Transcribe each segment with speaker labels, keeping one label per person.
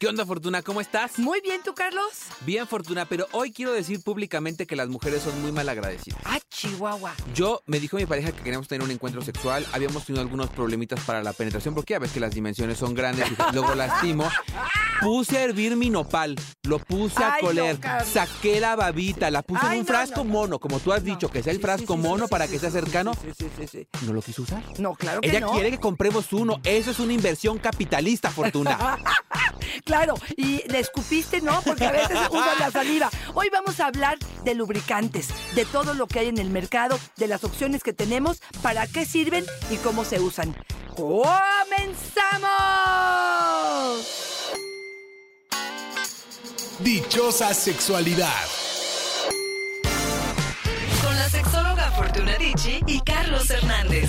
Speaker 1: ¿Qué onda, Fortuna? ¿Cómo estás?
Speaker 2: Muy bien, ¿tú, Carlos?
Speaker 1: Bien, Fortuna, pero hoy quiero decir públicamente que las mujeres son muy mal agradecidas.
Speaker 2: Ah, Chihuahua.
Speaker 1: Yo me dijo mi pareja que queríamos tener un encuentro sexual, habíamos tenido algunos problemitas para la penetración, porque ya ves que las dimensiones son grandes y luego lastimo. Puse a hervir mi nopal, lo puse a
Speaker 2: Ay,
Speaker 1: coler, saqué la babita, la puse
Speaker 2: Ay,
Speaker 1: en un
Speaker 2: no,
Speaker 1: frasco
Speaker 2: no, no.
Speaker 1: mono, como tú has dicho, que sea el frasco
Speaker 2: sí, sí,
Speaker 1: mono
Speaker 2: sí,
Speaker 1: para que sea cercano.
Speaker 2: Sí, sí, sí, sí.
Speaker 1: No lo quiso usar.
Speaker 2: No, claro que
Speaker 1: Ella
Speaker 2: no.
Speaker 1: quiere que compremos uno. Eso es una inversión capitalista, Fortuna.
Speaker 2: Claro, y le escupiste, ¿no? Porque a veces usan la saliva. Hoy vamos a hablar de lubricantes, de todo lo que hay en el mercado, de las opciones que tenemos, para qué sirven y cómo se usan. ¡Comenzamos!
Speaker 3: Dichosa sexualidad.
Speaker 4: Con la sexóloga Fortuna Dicci y Carlos Hernández.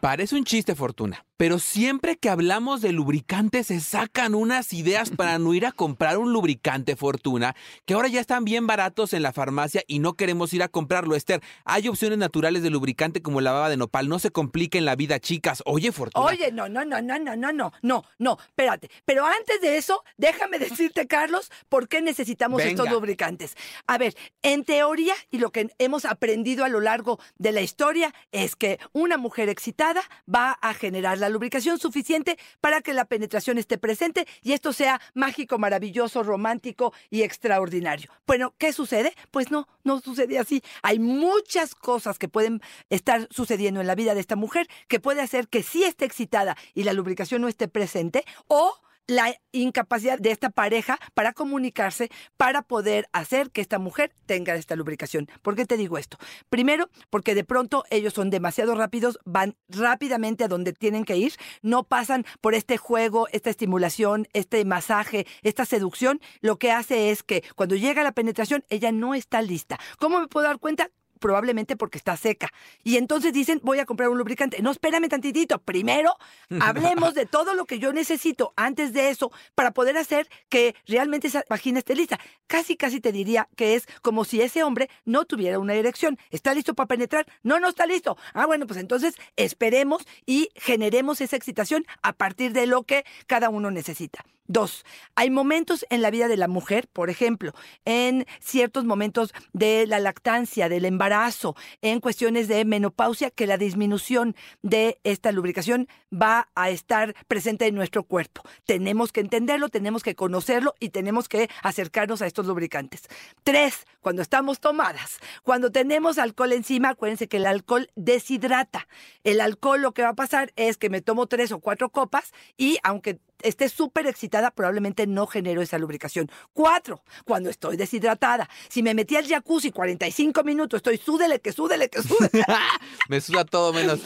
Speaker 1: Parece un chiste, Fortuna. Pero siempre que hablamos de lubricantes se sacan unas ideas para no ir a comprar un lubricante, Fortuna, que ahora ya están bien baratos en la farmacia y no queremos ir a comprarlo, Esther. Hay opciones naturales de lubricante como la baba de nopal. No se compliquen la vida, chicas. Oye, Fortuna.
Speaker 2: Oye, no, no, no, no, no, no, no, no, no, espérate. Pero antes de eso, déjame decirte, Carlos, por qué necesitamos
Speaker 1: Venga.
Speaker 2: estos lubricantes. A ver, en teoría, y lo que hemos aprendido a lo largo de la historia, es que una mujer excitada va a generar la lubricación suficiente para que la penetración esté presente y esto sea mágico, maravilloso, romántico y extraordinario. Bueno, ¿qué sucede? Pues no, no sucede así. Hay muchas cosas que pueden estar sucediendo en la vida de esta mujer que puede hacer que sí esté excitada y la lubricación no esté presente o la incapacidad de esta pareja para comunicarse, para poder hacer que esta mujer tenga esta lubricación. ¿Por qué te digo esto? Primero, porque de pronto ellos son demasiado rápidos, van rápidamente a donde tienen que ir, no pasan por este juego, esta estimulación, este masaje, esta seducción. Lo que hace es que cuando llega la penetración, ella no está lista. ¿Cómo me puedo dar cuenta? Probablemente porque está seca. Y entonces dicen, voy a comprar un lubricante. No, espérame tantitito. Primero, hablemos de todo lo que yo necesito antes de eso para poder hacer que realmente esa vagina esté lista. Casi, casi te diría que es como si ese hombre no tuviera una erección. ¿Está listo para penetrar? No, no está listo. Ah, bueno, pues entonces esperemos y generemos esa excitación a partir de lo que cada uno necesita. Dos, hay momentos en la vida de la mujer, por ejemplo, en ciertos momentos de la lactancia, del embarazo, en cuestiones de menopausia, que la disminución de esta lubricación va a estar presente en nuestro cuerpo. Tenemos que entenderlo, tenemos que conocerlo y tenemos que acercarnos a estos lubricantes. Tres, cuando estamos tomadas, cuando tenemos alcohol encima, acuérdense que el alcohol deshidrata. El alcohol lo que va a pasar es que me tomo tres o cuatro copas y aunque esté súper excitada, probablemente no genero esa lubricación. Cuatro, cuando estoy deshidratada. Si me metí al jacuzzi 45 minutos, estoy súdele, que súdele, que súdele.
Speaker 1: Me suda todo menos.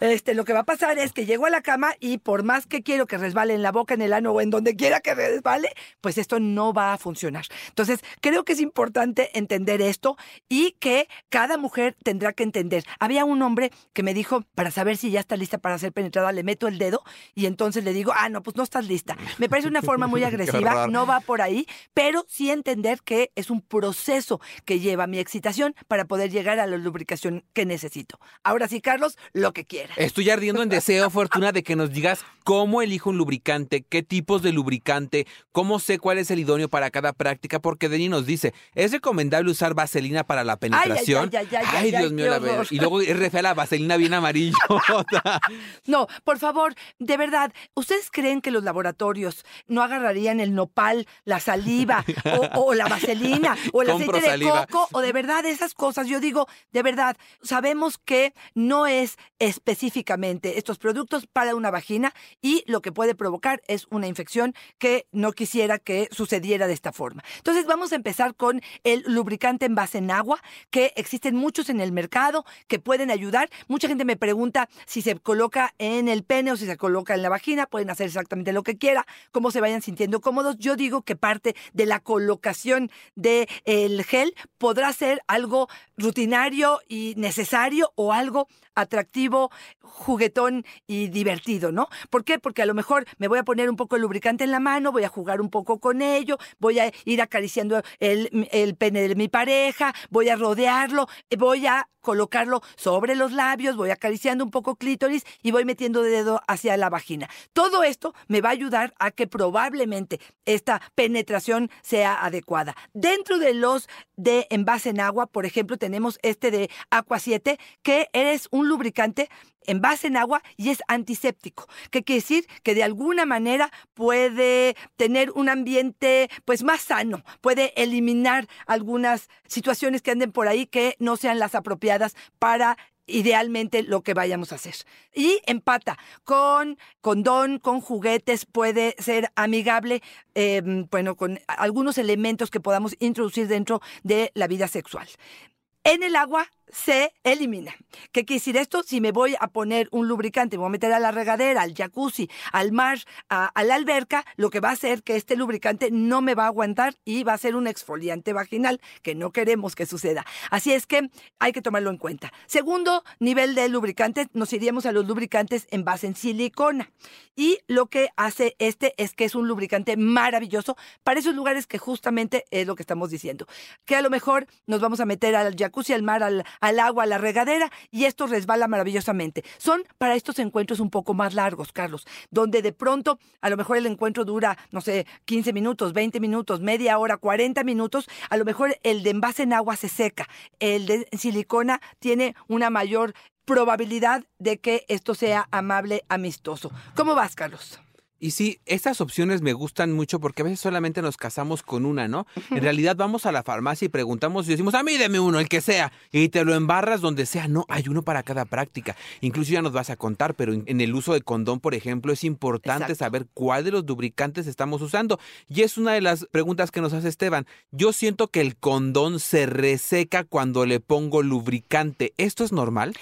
Speaker 2: Este, lo que va a pasar es que llego a la cama y por más que quiero que resbale en la boca, en el ano o en donde quiera que resbale, pues esto no va a funcionar. Entonces, creo que es importante entender esto y que cada mujer tendrá que entender. Había un hombre que me dijo, para saber si ya está lista para ser penetrada, le meto el dedo y entonces le digo, ah, no, pues no estás lista. Me parece una forma muy agresiva, no va por ahí, pero sí entender que es un proceso que lleva mi excitación para poder llegar a la lubricación que necesito. Ahora sí, Carlos, lo que quieras.
Speaker 1: Estoy ardiendo en deseo, Fortuna, de que nos digas cómo elijo un lubricante, qué tipos de lubricante, cómo sé cuál es el idóneo para cada práctica, porque Denny nos dice, ¿es recomendable usar vaselina para la penetración?
Speaker 2: ay, ay, ay, ay,
Speaker 1: Dios
Speaker 2: ay,
Speaker 1: mío, la ver-
Speaker 2: horror.
Speaker 1: Y luego es re fea la vaselina bien amarillota.
Speaker 2: No, por favor, de verdad, ¿ustedes creen que los laboratorios no agarrarían el nopal, la saliva o, o la vaselina o el
Speaker 1: Compro
Speaker 2: aceite de
Speaker 1: saliva.
Speaker 2: coco o de verdad esas cosas. Yo digo, de verdad, sabemos que no es específicamente estos productos para una vagina y lo que puede provocar es una infección que no quisiera que sucediera de esta forma. Entonces vamos a empezar con el lubricante en base en agua, que existen muchos en el mercado que pueden ayudar. Mucha gente me pregunta si se coloca en el pene o si se coloca en la vagina, pueden hacer exactamente lo que quiera, cómo se vayan sintiendo cómodos. Yo digo que parte de la colocación del gel podrá ser algo rutinario y necesario o algo atractivo, juguetón y divertido, ¿no? ¿Por qué? Porque a lo mejor me voy a poner un poco de lubricante en la mano, voy a jugar un poco con ello, voy a ir acariciando el, el pene de mi pareja, voy a rodearlo, voy a colocarlo sobre los labios, voy acariciando un poco clítoris y voy metiendo dedo hacia la vagina. Todo esto me va a ayudar a que probablemente esta penetración sea adecuada. Dentro de los de envase en agua, por ejemplo, tenemos este de Aqua 7, que es un lubricante en base en agua y es antiséptico, que quiere decir que de alguna manera puede tener un ambiente pues más sano, puede eliminar algunas situaciones que anden por ahí que no sean las apropiadas para idealmente lo que vayamos a hacer. Y empata con condón, con juguetes, puede ser amigable, eh, bueno, con algunos elementos que podamos introducir dentro de la vida sexual. En el agua se elimina. ¿Qué quiere decir esto? Si me voy a poner un lubricante, me voy a meter a la regadera, al jacuzzi, al mar, a, la alberca, lo que va a hacer que este lubricante no me va a aguantar y va a ser un exfoliante vaginal que no queremos que suceda. Así es que hay que tomarlo en cuenta. Segundo nivel de lubricante, nos iríamos a los lubricantes en base en silicona. Y lo que hace este es que es un lubricante maravilloso para esos lugares que justamente es lo que estamos diciendo. Que a lo mejor nos vamos a meter al jacuzzi, al mar, al, al agua, a la regadera, y esto resbala maravillosamente. Son para estos encuentros un poco más largos, Carlos, donde de pronto a lo mejor el encuentro dura, no sé, 15 minutos, 20 minutos, media hora, 40 minutos, a lo mejor el de envase en agua se seca, el de silicona tiene una mayor probabilidad de que esto sea amable, amistoso. ¿Cómo vas, Carlos?
Speaker 1: Y sí, estas opciones me gustan mucho porque a veces solamente nos casamos con una, ¿no? En realidad vamos a la farmacia y preguntamos y decimos, a mí deme uno, el que sea, y te lo embarras donde sea. No, hay uno para cada práctica. Incluso ya nos vas a contar, pero en el uso de condón, por ejemplo, es importante Exacto. saber cuál de los lubricantes estamos usando. Y es una de las preguntas que nos hace Esteban. Yo siento que el condón se reseca cuando le pongo lubricante. ¿Esto es normal?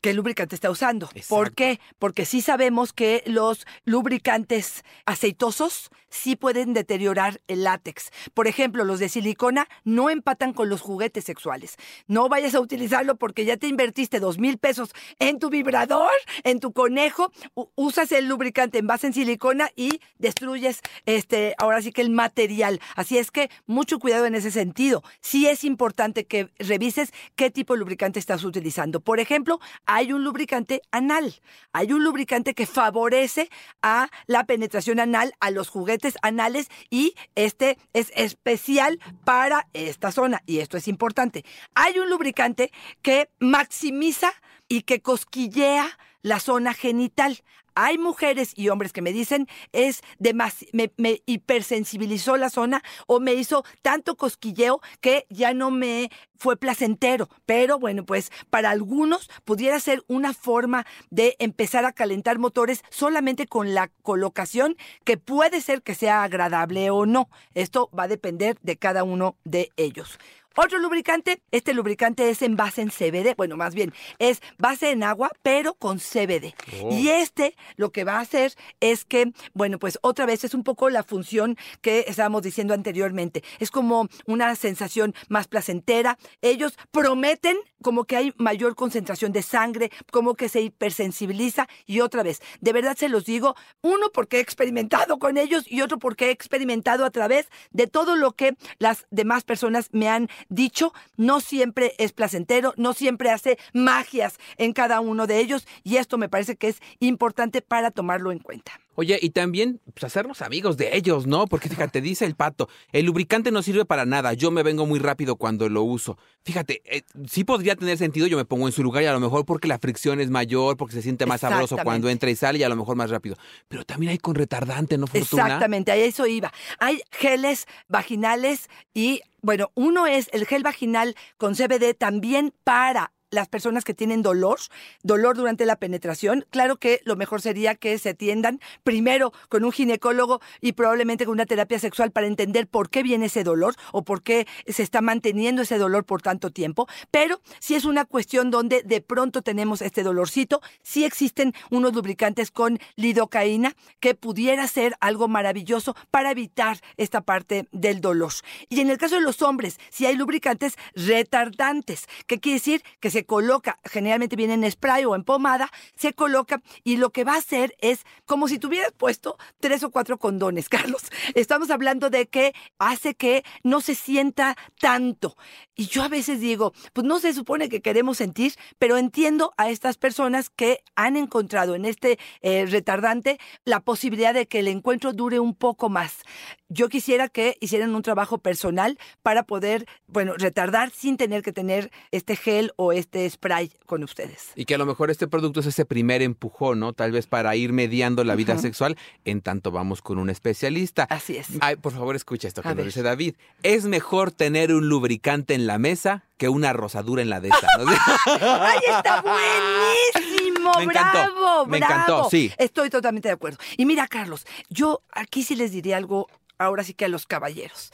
Speaker 2: Qué lubricante está usando.
Speaker 1: Exacto.
Speaker 2: ¿Por qué? Porque sí sabemos que los lubricantes aceitosos sí pueden deteriorar el látex. Por ejemplo, los de silicona no empatan con los juguetes sexuales. No vayas a utilizarlo porque ya te invertiste dos mil pesos en tu vibrador, en tu conejo, usas el lubricante en base en silicona y destruyes este, ahora sí que el material. Así es que mucho cuidado en ese sentido. Sí es importante que revises qué tipo de lubricante estás utilizando. Por ejemplo, hay un lubricante anal. Hay un lubricante que favorece a la penetración anal, a los juguetes anales y este es especial para esta zona y esto es importante. Hay un lubricante que maximiza y que cosquillea la zona genital. Hay mujeres y hombres que me dicen es demasi me, me, hipersensibilizó la zona o me hizo tanto cosquilleo que ya no me fue placentero. Pero bueno, pues para algunos pudiera ser una forma de empezar a calentar motores solamente con la colocación que puede ser que sea agradable o no. Esto va a depender de cada uno de ellos. Otro lubricante, este lubricante es en base en CBD, bueno, más bien es base en agua, pero con CBD. Oh. Y este lo que va a hacer es que, bueno, pues otra vez es un poco la función que estábamos diciendo anteriormente. Es como una sensación más placentera. Ellos prometen como que hay mayor concentración de sangre, como que se hipersensibiliza y otra vez, de verdad se los digo, uno porque he experimentado con ellos y otro porque he experimentado a través de todo lo que las demás personas me han dicho, no siempre es placentero, no siempre hace magias en cada uno de ellos y esto me parece que es importante para tomarlo en cuenta.
Speaker 1: Oye, y también pues, hacernos amigos de ellos, ¿no? Porque fíjate, dice el pato, el lubricante no sirve para nada, yo me vengo muy rápido cuando lo uso. Fíjate, eh, sí podría tener sentido, yo me pongo en su lugar y a lo mejor porque la fricción es mayor, porque se siente más sabroso cuando entra y sale y a lo mejor más rápido. Pero también hay con retardante, ¿no, Fortuna?
Speaker 2: Exactamente, a eso iba. Hay geles vaginales y, bueno, uno es el gel vaginal con CBD también para las personas que tienen dolor, dolor durante la penetración. Claro que lo mejor sería que se atiendan primero con un ginecólogo y probablemente con una terapia sexual para entender por qué viene ese dolor o por qué se está manteniendo ese dolor por tanto tiempo. Pero si es una cuestión donde de pronto tenemos este dolorcito, sí existen unos lubricantes con lidocaína que pudiera ser algo maravilloso para evitar esta parte del dolor. Y en el caso de los hombres, si hay lubricantes retardantes, ¿qué quiere decir? Que se coloca, generalmente viene en spray o en pomada, se coloca y lo que va a hacer es como si tuvieras puesto tres o cuatro condones, Carlos. Estamos hablando de que hace que no se sienta tanto. Y yo a veces digo, pues no se supone que queremos sentir, pero entiendo a estas personas que han encontrado en este eh, retardante la posibilidad de que el encuentro dure un poco más. Yo quisiera que hicieran un trabajo personal para poder, bueno, retardar sin tener que tener este gel o este spray con ustedes.
Speaker 1: Y que a lo mejor este producto es ese primer empujón, ¿no? Tal vez para ir mediando la vida sexual, en tanto vamos con un especialista.
Speaker 2: Así es.
Speaker 1: Ay, por favor, escucha esto que nos dice David. Es mejor tener un lubricante en la mesa que una rosadura en la de esta. ¿no?
Speaker 2: ¡Ay, está buenísimo!
Speaker 1: Me encantó,
Speaker 2: ¡Bravo!
Speaker 1: me
Speaker 2: bravo!
Speaker 1: encantó, sí.
Speaker 2: Estoy totalmente de acuerdo. Y mira, Carlos, yo aquí sí les diría algo, ahora sí que a los caballeros.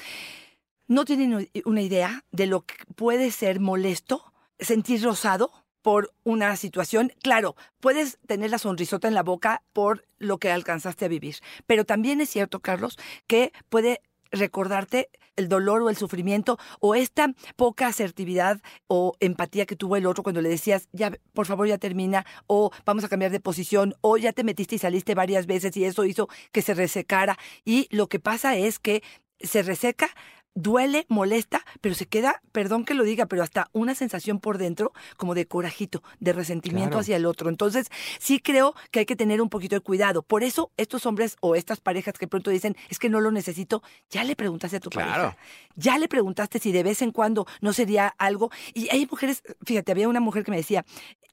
Speaker 2: ¿No tienen una idea de lo que puede ser molesto sentir rosado? por una situación, claro, puedes tener la sonrisota en la boca por lo que alcanzaste a vivir, pero también es cierto, Carlos, que puede recordarte el dolor o el sufrimiento o esta poca asertividad o empatía que tuvo el otro cuando le decías, ya, por favor, ya termina, o vamos a cambiar de posición, o ya te metiste y saliste varias veces y eso hizo que se resecara. Y lo que pasa es que se reseca, duele, molesta, pero se queda, perdón que lo diga, pero hasta una sensación por dentro como de corajito, de resentimiento
Speaker 1: Claro.
Speaker 2: hacia el otro. Entonces, sí creo que hay que tener un poquito de cuidado. Por eso, estos hombres o estas parejas que pronto dicen, es que no lo necesito, ya le preguntaste a tu
Speaker 1: Claro.
Speaker 2: pareja. Ya le preguntaste si de vez en cuando no sería algo. Y hay mujeres, fíjate, había una mujer que me decía,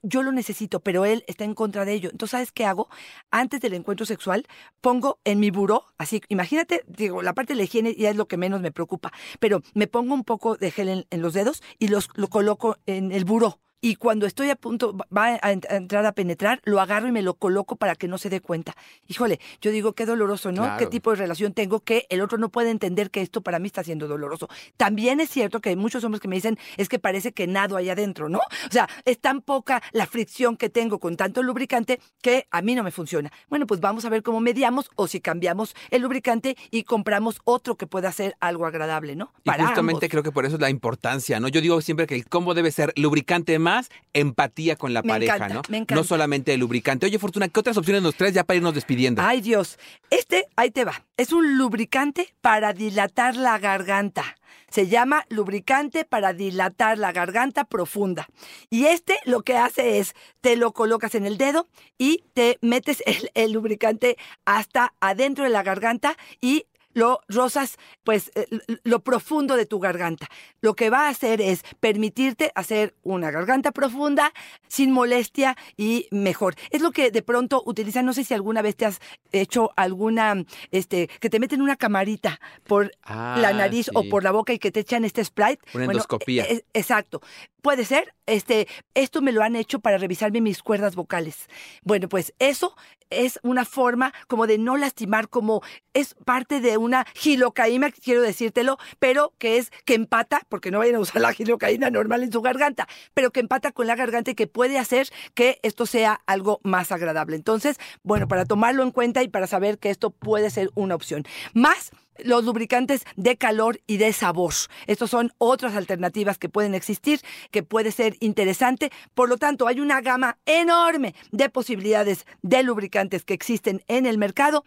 Speaker 2: yo lo necesito, pero él está en contra de ello. Entonces, ¿sabes qué hago? Antes del encuentro sexual, pongo en mi buró, así, imagínate, digo, la parte de la higiene ya es lo que menos me preocupa, pero me pongo un poco de gel en, en los dedos y los, lo coloco en el buró. Y cuando estoy a punto, va a, ent- a entrar a penetrar, lo agarro y me lo coloco para que no se dé cuenta. Híjole, yo digo, qué doloroso, ¿no?
Speaker 1: Claro.
Speaker 2: ¿Qué tipo de relación tengo que el otro no puede entender que esto para mí está siendo doloroso? También es cierto que hay muchos hombres que me dicen, es que parece que nado ahí adentro, ¿no? O sea, es tan poca la fricción que tengo con tanto lubricante que a mí no me funciona. Bueno, pues vamos a ver cómo mediamos o si cambiamos el lubricante y compramos otro que pueda ser algo agradable, ¿no?
Speaker 1: Y
Speaker 2: Para
Speaker 1: justamente
Speaker 2: ambos.
Speaker 1: creo que por eso es la importancia, ¿no? Yo digo siempre que el combo debe ser lubricante más empatía con la
Speaker 2: Me
Speaker 1: pareja,
Speaker 2: encanta,
Speaker 1: ¿no?
Speaker 2: me encanta.
Speaker 1: No solamente el lubricante. Oye, Fortuna, ¿qué otras opciones nos traes ya para irnos despidiendo?
Speaker 2: Ay Dios, este, ahí te va, es un lubricante para dilatar la garganta. Se llama lubricante para dilatar la garganta profunda. Y este lo que hace es, te lo colocas en el dedo y te metes el, el lubricante hasta adentro de la garganta y lo rozas, pues, eh, lo profundo de tu garganta. Lo que va a hacer es permitirte hacer una garganta profunda, sin molestia y mejor. Es lo que de pronto utilizan, no sé si alguna vez te has hecho alguna, este, que te meten una camarita por
Speaker 1: Ah,
Speaker 2: la nariz o
Speaker 1: sí.
Speaker 2: por la boca y que te echan este Sprite.
Speaker 1: Una endoscopía.
Speaker 2: e- e- exacto. Puede ser, este, esto me lo han hecho para revisarme mis cuerdas vocales. Bueno, pues eso es una forma como de no lastimar, como es parte de una gilocaína, quiero decírtelo, pero que es que empata, porque no vayan a usar la gilocaína normal en su garganta, pero que empata con la garganta y que puede hacer que esto sea algo más agradable. Entonces, bueno, para tomarlo en cuenta y para saber que esto puede ser una opción. Más los lubricantes de calor y de sabor. Estos son otras alternativas que pueden existir, que puede ser interesante. Por lo tanto, hay una gama enorme de posibilidades de lubricantes que existen en el mercado,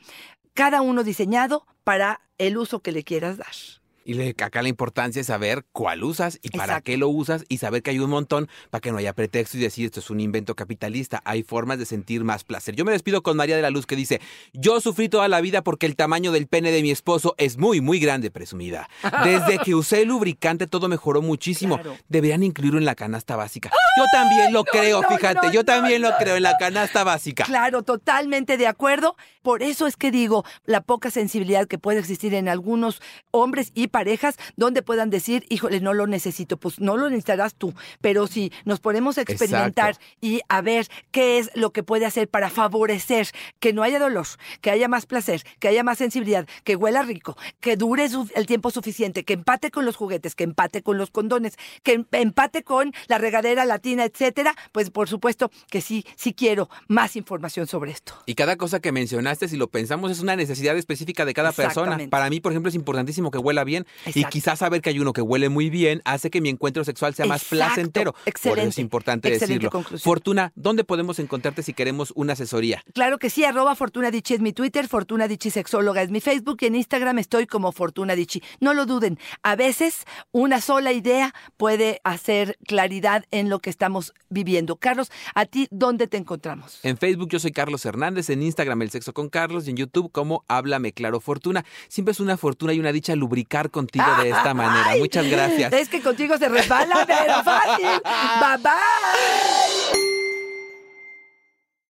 Speaker 2: cada uno diseñado para el uso que le quieras dar.
Speaker 1: Y le, acá la importancia es saber cuál usas y para
Speaker 2: Exacto.
Speaker 1: qué lo usas y saber que hay un montón para que no haya pretexto y decir esto es un invento capitalista. Hay formas de sentir más placer. Yo me despido con María de la Luz que dice, yo sufrí toda la vida porque el tamaño del pene de mi esposo es muy, muy grande, presumida. Desde que usé el lubricante todo mejoró muchísimo.
Speaker 2: Claro.
Speaker 1: Deberían incluirlo en la canasta básica. Yo también lo creo,
Speaker 2: no,
Speaker 1: fíjate,
Speaker 2: no,
Speaker 1: yo también lo creo en la canasta básica.
Speaker 2: Claro, totalmente de acuerdo. Por eso es que digo, la poca sensibilidad que puede existir en algunos hombres y parejas donde puedan decir, híjole, no lo necesito. Pues no lo necesitarás tú. Pero si nos ponemos a experimentar
Speaker 1: Exacto.
Speaker 2: y a ver qué es lo que puede hacer para favorecer que no haya dolor, que haya más placer, que haya más sensibilidad, que huela rico, que dure el tiempo suficiente, que empate con los juguetes, que empate con los condones, que em- empate con la regadera latina, etcétera, pues por supuesto que sí, sí quiero más información sobre esto.
Speaker 1: Y cada cosa que mencionaste, si lo pensamos, es una necesidad específica de cada persona. Para mí, por ejemplo, es importantísimo que huela bien. Y
Speaker 2: Exacto.
Speaker 1: quizás saber que hay uno que huele muy bien hace que mi encuentro sexual sea más
Speaker 2: Exacto.
Speaker 1: placentero. Por eso es
Speaker 2: Excelente.
Speaker 1: importante
Speaker 2: Excelente
Speaker 1: decirlo.
Speaker 2: conclusión.
Speaker 1: Fortuna, ¿dónde podemos encontrarte si queremos una asesoría?
Speaker 2: Claro que sí, arroba Fortuna Dichi es mi Twitter, Fortuna Dichi Sexóloga es mi Facebook y en Instagram estoy como Fortuna Dichi. No lo duden, a veces una sola idea puede hacer claridad en lo que estamos viviendo. Carlos, ¿a ti dónde te encontramos?
Speaker 1: En Facebook yo soy Carlos Hernández, en Instagram El Sexo con Carlos y en YouTube como Háblame Claro Fortuna. Siempre es una fortuna y una dicha lubricar contigo de esta manera.
Speaker 2: Ay,
Speaker 1: Muchas gracias.
Speaker 2: Es que contigo se resbala, pero fácil. Bye bye.